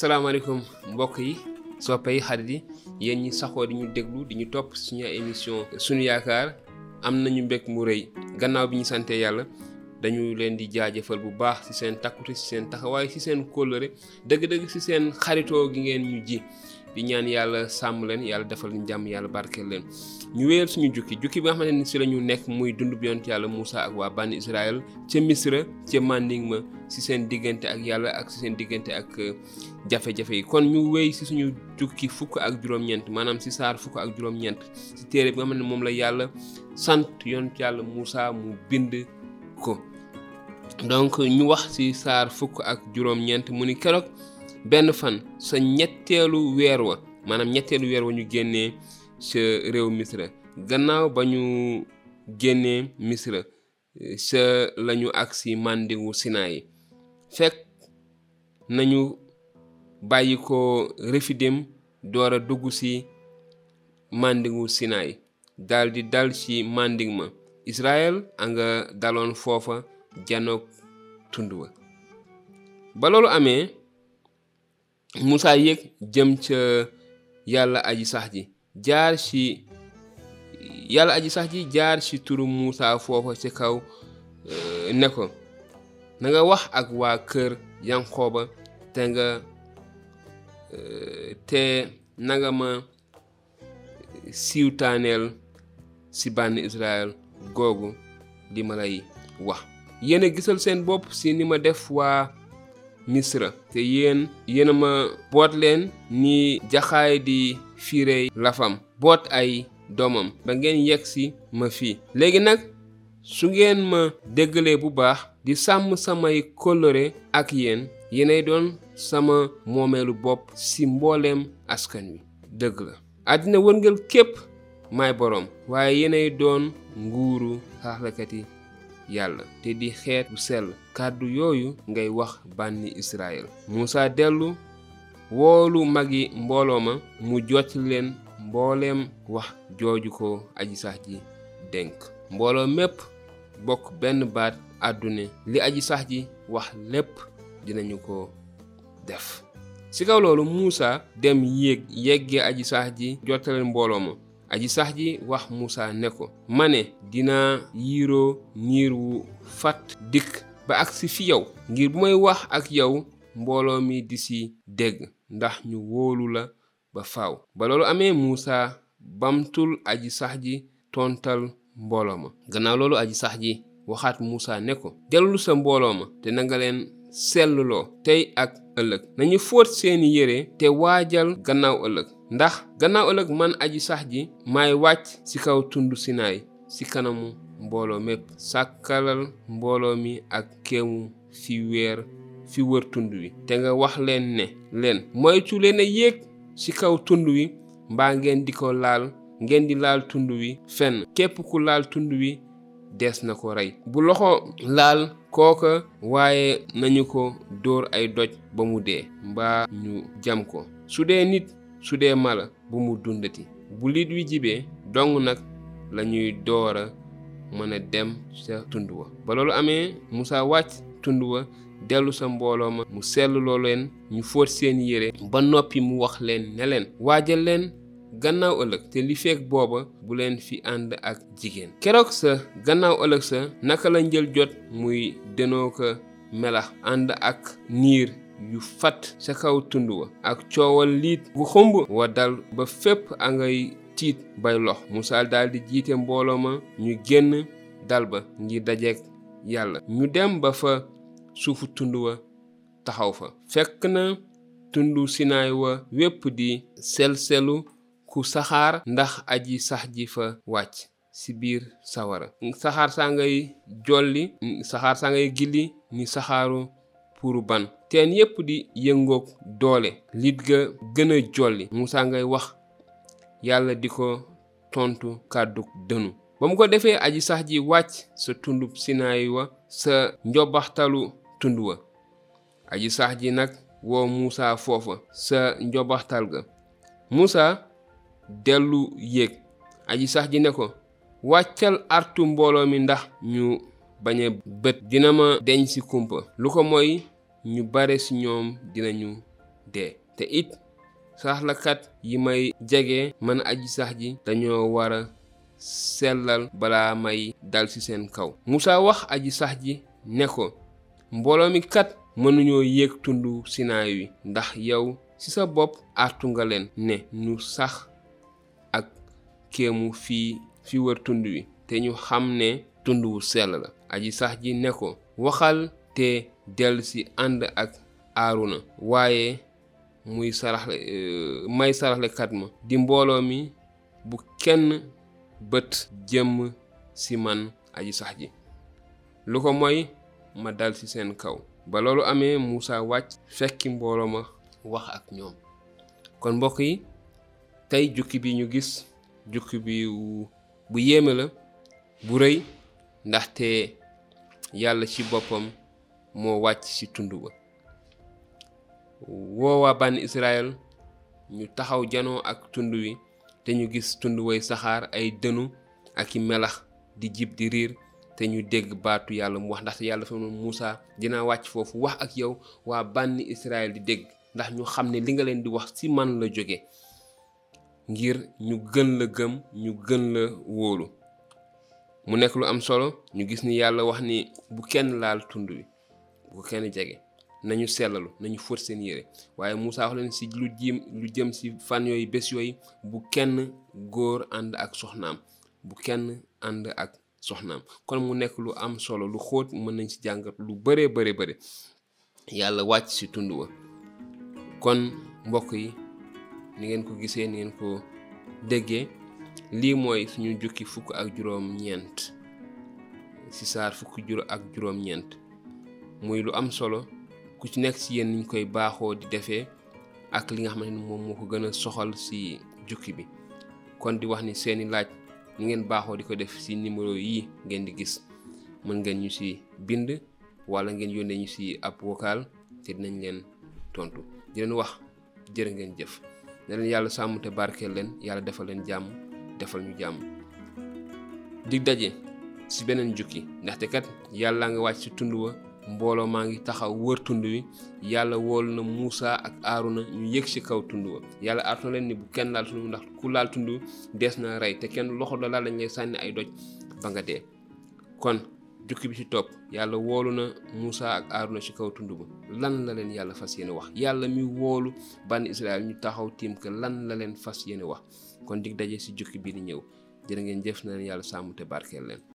salaamaaleykum mbokk yi soppe yi xarit yi. Yéen ñi saxoo di ñu déglu di ñu topp suñu émission suñu yaakaar. Am nañu mbég mu rëy. Gannaaw bi ñu sante yàlla dañu leen di jaajëfal bu baax ci seen takkute ci seen taxawaay ci seen kóllëre. Dëgg-dëgg ci seen xaritoo gi ngeen ñu ji. Di ñaan yàlla sàmm leen yàlla defal ñu jàmm yàlla barkeel leen. Ñu wéyal suñu jukki. Jukki bi nga xamante ni ñu nekk muy dund bi yonent yàlla Moussa ak waa bànni Israël ca Misra ca Manding ma ci seen diggante ak yàlla ak ci seen diggante ak jafe-jafe yi. Kon ñu wéy ci suñu jukki fukk ak juróom-ñeent maanaam ci saar fukk ak juróom-ñeent ci téere bi nga xam ne moom la sant yàlla Moussa mu bind ko. Donc ñu wax ci saar fukk ak juróom-ñeent mu ni keroog benn fan sa ñetteelu weer wa maanaam ñetteelu weer wa ñu génnee sa réew misra. Gannaaw ba ñu misra sa lañu agsi màndiwu sinaay fekk nañu bàyyi ko refidim door a dugg ci màndiwu sinaay daldi dal ci màndig ma. Israel a nga daloon foofa janoog tund wa. Ba loolu amee Musaa yéeg jëm ca yàlla aji sax ji. Jaar ci yàlla aji sax ji jaar ci turu Musaa foofa ci kaw ne ko nga wax ak kër te nga te nanga ma ci bànn Israël googu li ma lay wax yéen a gisal ci ni ma def waa misra. Te yéen yéen ma boot leen ni jaxaay di fiire lafam. Boot ay doomam. Ba ngeen yegg si ma fii. Léegi nag su ngeen ma déggalee bu baax di sàmm samay kóllëre ak yéen yéenay doon sama moomeelu bopp ci mbooleem askan wi. Dëgg la. Àddina wërngël képp maay boroom waaye yéenay doon nguuru xaaxlakati yàlla te di xeet bu sell kàddu yooyu ngay wax bànni Israël Musaa dellu woolu magi mbooloo ma mu jot leen mbooleem wax jooju ko aji sax ji dénk mbooloo mépp bokk benn baat li aji sax ji wax lépp dinañu ko def. Ci kaw loolu Musaa dem yéeg yeggee aji sax ji jottaleen mbooloo ma. Aji sax ji wax Musaa ne ko ma ne dinaa fat dikk ba agsi fi yow. Ngir bu may wax ak yow mbooloo mi di ci dégg ndax ñu wóolu la ba faaw. Ba loolu amee Musaa bamtul aji sax ji tontal mbooloo ma. Gannaaw loolu aji sax ji waxaat Musaa ne ko sa mbooloo ma te selluloo tey ak ëllëg. Nañu fóot seeni yére te waajal gannaaw ëllëg. Ndax gannaaw ëllëg man aji sax ji maay wàcc ci kaw tundu sinaay ci kanamu mbooloo mépp. Sàkkalal mbooloo mi ak kéemu fi weer fi wër tund wi. Te nga wax leen ne leen moytu leen a yéeg ci kaw tund wi mbaa ngeen di ko laal ngeen di laal tund wi fenn. Képp ku laal tund wi des na ko rey. Bu loxo laal kooka waaye nañu ko dóor ay doj ba mu dee mbaa ñu jam ko. su dee nit su dee mala bu mu dundati. bu liit wi jibee dong nag lañuy door a mën a dem ca tund wa. ba loolu amee Musaa wàcc tund wa dellu sa mbooloo ma mu selluloo leen ñu fóot seen yére ba noppi mu wax leen ne leen waajal leen gannaaw ëllëg te li feek booba bu leen fi ànd ak jigéen. Keroog sa gannaaw ëllëg sa naka la njël jot muy denoo ko melax ànd ak niir yu fat ca kaw tund wa ak coowal liit gu xumb wa dal ba fépp a ngay tiit bay lox. Musaa daldi jiite mbooloo ma ñu génn dal ba ngir dajeek yàlla. Ñu dem ba fa suufu tund wa taxaw fa. Fekk na tundu sinaay wa wépp di sel-selu ku saxaar ndax aji sax ji fa wàcc ci biir sawara. Saxaar saa ngay jolli saxaar saa ngay gilli ni saxaaru puru ban. Teen yépp di yëngoog doole. Lit ga gën a jolli. Musaa ngay wax yàlla di ko tontu kàddu dënu. Ba mu ko defee aji sax ji wàcc sa tundub sinaay wa sa njobaxtalu tund wa. Aji sax ji nag woo Musaa foofa sa njobaxtal ga. Musaa dellu yéeg. Aji sax ji ne ko wàccal artu mbooloo mi ndax ñu bañ a bët. Dina ma deñ ci kumpa. Lu ko mooy ñu bare ci ñoom dinañu dee. Te it saraxlakat yi may jege man aji sax ji dañoo war a sellal balaa may dal ci seen kaw. Musaa wax aji sax ji ne ko mbooloo mi kat mënuñoo yéeg tundu Sinaay wi ndax yow ci sa bopp artu nga leen ne ñu sax kéemu fii fi wër tund wi te ñu xam ne tund wu sell la. Aji sax ji ne ko waxal te dellu si ànd ak aaruna. Waaye muy saraxle may saraxlekat ma di mbooloo mi bu kenn bët jëm si man aji sax ji. Lu ko mooy ma dal ci seen kaw. Ba loolu amee Muusa wàcc fekki mbooloo ma wax ak ñoom. Kon mbokk tey jukki bi ñu gis jukki bi bu yéeme la bu rëy ndaxte yàlla ci boppam moo wàcc ci tund ba. Woowaa bànn Israël ñu taxaw janoo ak tund wi te ñu gis tund way saxaar ay dënu ak i melax di jib di riir te ñu dégg baatu yàlla mu wax ndaxte yàlla fa noonu dinaa wàcc foofu wax ak yow waa bànn Israël di dégg ndax ñu xam ne li nga leen di wax ci man la jóge. Ngir ñu gën la gëm ñu gën la wóolu. Mu nekk lu am solo ñu gis ni yàlla wax ni bu kenn laal tund wi bu kenn jege nañu sellalu nañu fóot seen yére. Waaye Muusa wax leen ci lu lu jëm ci fan yooyu bés yooyu bu kenn góor ànd ak soxnaam bu kenn ànd ak soxnaam. Kon mu nekk lu am solo lu xóot mën nañ ci jàngat lu bëree bëri bëri. Yàlla wàcc ci tund wa. Kon mbokk yi ni ngeen ko gisee ni ngeen ko déggee. Lii mooy suñu jukki fukk ak juróom ñeent ci saar fukk juró ak juróom ñeent muy lu am solo ku ci nekk ci yéen niñ koy baaxoo di defee ak li nga xamante ni moom moo soxal ci jukki bi. Kon di wax ni seeni laaj ni ngeen baaxoo di ko def ci numéro yi ngeen di gis. Mën ngeen ñu ci bind wala ngeen yónnee ñu ci ab vocal te dinañ leen tontu. Di leen wax jërë jëf ne leen yàlla sàmm te barkeel leen yàlla defal leen jàmm defal ñu jàmm. Dig daje ci beneen jukki ndaxte kat yàlla nga wàcc ci tund wa mbooloo maa ngi taxaw wër tund wi. Yàlla woolu na Muusa ak Aaruna ñu yëg ci kaw tund wa. Yàlla na leen ni bu kenn laal tund ndax ku laal tund dees na rey te kenn loxo la lañ lay sànni ay doj ba nga dee. Kon jukki bi ci topp. Yàlla woolu na Muusa ak Aaruna ci kaw tund lan la leen yàlla fas yéene wax? Yàlla mi woolu bànn Israël ñu taxaw tiim que lan la leen fas yéene wax? Kon dig jukki jërë ngeen jëf na te